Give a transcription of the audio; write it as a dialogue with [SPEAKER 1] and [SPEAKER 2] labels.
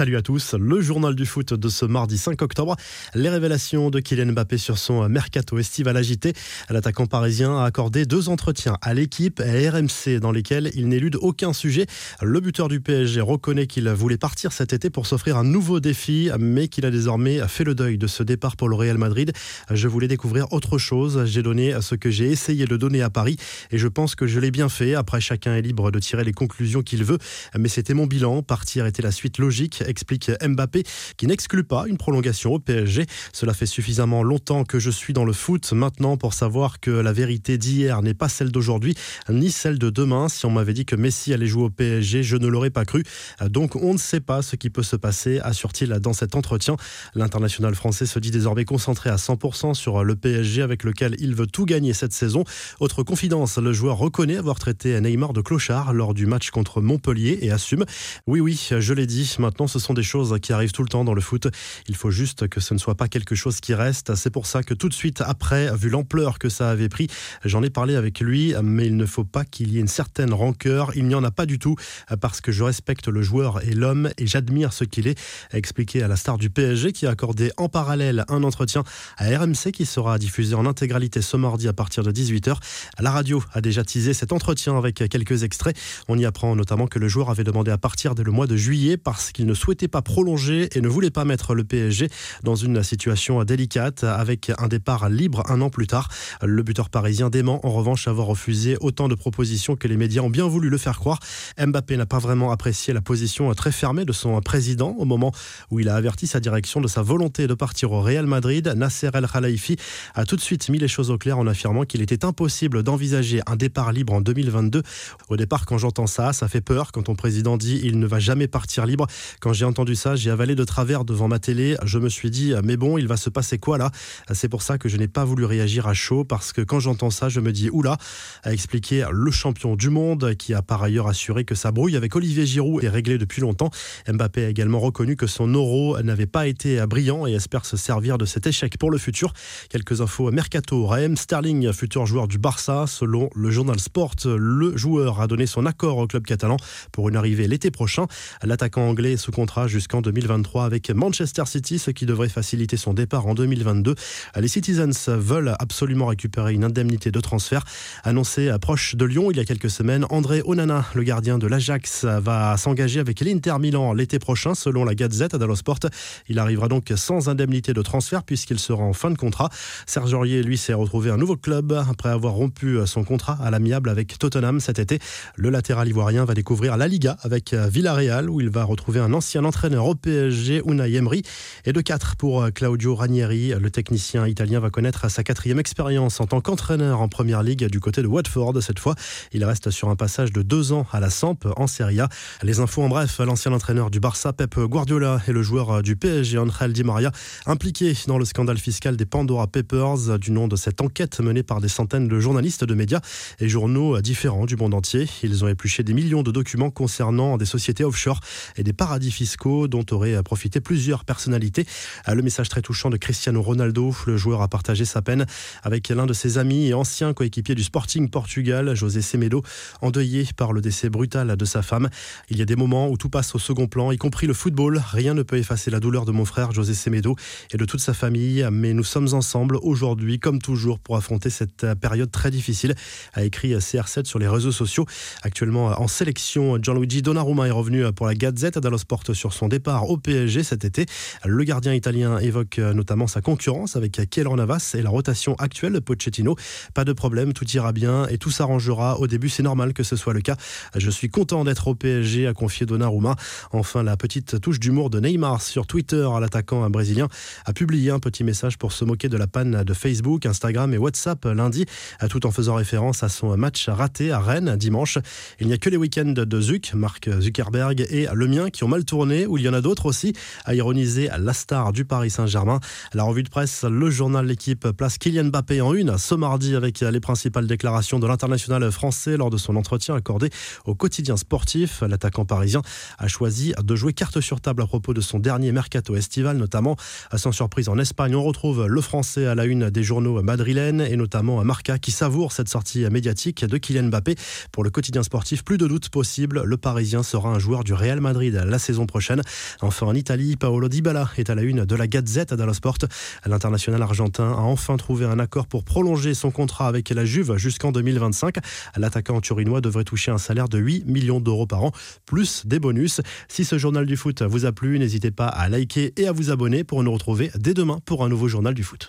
[SPEAKER 1] Salut à tous, le journal du foot de ce mardi 5 octobre. Les révélations de Kylian Mbappé sur son mercato estival agité. L'attaquant parisien a accordé deux entretiens à l'équipe et à RMC dans lesquels il n'élude aucun sujet. Le buteur du PSG reconnaît qu'il voulait partir cet été pour s'offrir un nouveau défi, mais qu'il a désormais fait le deuil de ce départ pour le Real Madrid. Je voulais découvrir autre chose. J'ai donné ce que j'ai essayé de donner à Paris et je pense que je l'ai bien fait. Après, chacun est libre de tirer les conclusions qu'il veut, mais c'était mon bilan. Partir était la suite logique explique Mbappé, qui n'exclut pas une prolongation au PSG. Cela fait suffisamment longtemps que je suis dans le foot maintenant pour savoir que la vérité d'hier n'est pas celle d'aujourd'hui, ni celle de demain. Si on m'avait dit que Messi allait jouer au PSG, je ne l'aurais pas cru. Donc on ne sait pas ce qui peut se passer, assure-t-il dans cet entretien. L'international français se dit désormais concentré à 100% sur le PSG avec lequel il veut tout gagner cette saison. Autre confidence, le joueur reconnaît avoir traité Neymar de clochard lors du match contre Montpellier et assume Oui, oui, je l'ai dit, maintenant ce sont des choses qui arrivent tout le temps dans le foot. Il faut juste que ce ne soit pas quelque chose qui reste. C'est pour ça que tout de suite après, vu l'ampleur que ça avait pris, j'en ai parlé avec lui, mais il ne faut pas qu'il y ait une certaine rancœur. Il n'y en a pas du tout parce que je respecte le joueur et l'homme et j'admire ce qu'il est, a expliqué à la star du PSG qui a accordé en parallèle un entretien à RMC qui sera diffusé en intégralité ce mardi à partir de 18h. La radio a déjà teasé cet entretien avec quelques extraits. On y apprend notamment que le joueur avait demandé à partir dès le mois de juillet parce qu'il ne souhaitait pas prolonger et ne voulait pas mettre le PSG dans une situation délicate avec un départ libre un an plus tard. Le buteur parisien dément en revanche avoir refusé autant de propositions que les médias ont bien voulu le faire croire. Mbappé n'a pas vraiment apprécié la position très fermée de son président au moment où il a averti sa direction de sa volonté de partir au Real Madrid. Nasser El Khelaifi a tout de suite mis les choses au clair en affirmant qu'il était impossible d'envisager un départ libre en 2022. Au départ, quand j'entends ça, ça fait peur quand ton président dit il ne va jamais partir libre. J'ai entendu ça, j'ai avalé de travers devant ma télé. Je me suis dit, mais bon, il va se passer quoi là? C'est pour ça que je n'ai pas voulu réagir à chaud parce que quand j'entends ça, je me dis, oula, a expliqué le champion du monde qui a par ailleurs assuré que sa brouille avec Olivier Giroud est réglée depuis longtemps. Mbappé a également reconnu que son euro n'avait pas été brillant et espère se servir de cet échec pour le futur. Quelques infos mercato. Raheem Sterling, futur joueur du Barça, selon le journal Sport, le joueur a donné son accord au club catalan pour une arrivée l'été prochain. L'attaquant anglais sous contrat jusqu'en 2023 avec Manchester City, ce qui devrait faciliter son départ en 2022. Les Citizens veulent absolument récupérer une indemnité de transfert annoncée proche de Lyon il y a quelques semaines. André Onana, le gardien de l'Ajax, va s'engager avec l'Inter Milan l'été prochain, selon la Gazette dello Sport. Il arrivera donc sans indemnité de transfert puisqu'il sera en fin de contrat. Serge Aurier, lui, s'est retrouvé un nouveau club après avoir rompu son contrat à l'amiable avec Tottenham cet été. Le latéral ivoirien va découvrir la Liga avec Villarreal où il va retrouver un ancien entraîneur au PSG, Unai Emery, et de 4 pour euh, Claudio Ranieri. Le technicien italien va connaître sa quatrième expérience en tant qu'entraîneur en première ligue du côté de Watford. Cette fois, il reste sur un passage de deux ans à la Samp en Serie A. Les infos en bref, l'ancien entraîneur du Barça, Pep Guardiola, et le joueur du PSG, Angel Di Maria, impliqués dans le scandale fiscal des Pandora Papers, du nom de cette enquête menée par des centaines de journalistes de médias et journaux différents du monde entier. Ils ont épluché des millions de documents concernant des sociétés offshore et des paradis fiscaux dont auraient profité plusieurs personnalités. Euh, le message très touchant de Cristiano Ronaldo, le joueur a partagé sa peine avec l'un de ses amis et anciens coéquipiers du Sporting Portugal, José Semedo, endeuillé par le décès brutal de sa femme. Il y a des moments où tout passe au second plan, y compris le football. Rien ne peut effacer la douleur de mon frère José Semedo et de toute sa famille, mais nous sommes ensemble aujourd'hui, comme toujours, pour affronter cette période très difficile, a écrit CR7 sur les réseaux sociaux. Actuellement en sélection, Gianluigi Donnarumma est revenu pour la Gazette dello Sport sur son départ au PSG cet été. Le gardien italien évoque euh, notamment sa concurrence avec Keylor Navas et la rotation actuelle de Pochettino. Pas de problème, tout ira bien et tout s'arrangera. Au début, c'est normal que ce soit le cas. Je suis content d'être au PSG, a confié Donnarumma. Enfin, la petite touche d'humour de Neymar sur Twitter, l'attaquant brésilien a publié un petit message pour se moquer de la panne de Facebook, Instagram et WhatsApp lundi, tout en faisant référence à son match raté à Rennes dimanche. Il n'y a que les week-ends de Zuck, Mark Zuckerberg et le mien qui ont mal tourné où il y en a d'autres aussi, à ironiser la star du Paris Saint-Germain. La revue de presse, le journal L'équipe place Kylian Mbappé en une ce mardi avec les principales déclarations de l'international français lors de son entretien accordé au quotidien sportif. L'attaquant parisien a choisi de jouer carte sur table à propos de son dernier mercato estival, notamment sans surprise en Espagne. On retrouve le français à la une des journaux madrilènes et notamment Marca qui savoure cette sortie médiatique de Kylian Mbappé. Pour le quotidien sportif, plus de doute possible, le parisien sera un joueur du Real Madrid la saison Enfin, en Italie, Paolo Dybala est à la une de la Gazette dello Sport. L'international argentin a enfin trouvé un accord pour prolonger son contrat avec la Juve jusqu'en 2025. L'attaquant turinois devrait toucher un salaire de 8 millions d'euros par an, plus des bonus. Si ce journal du foot vous a plu, n'hésitez pas à liker et à vous abonner pour nous retrouver dès demain pour un nouveau journal du foot.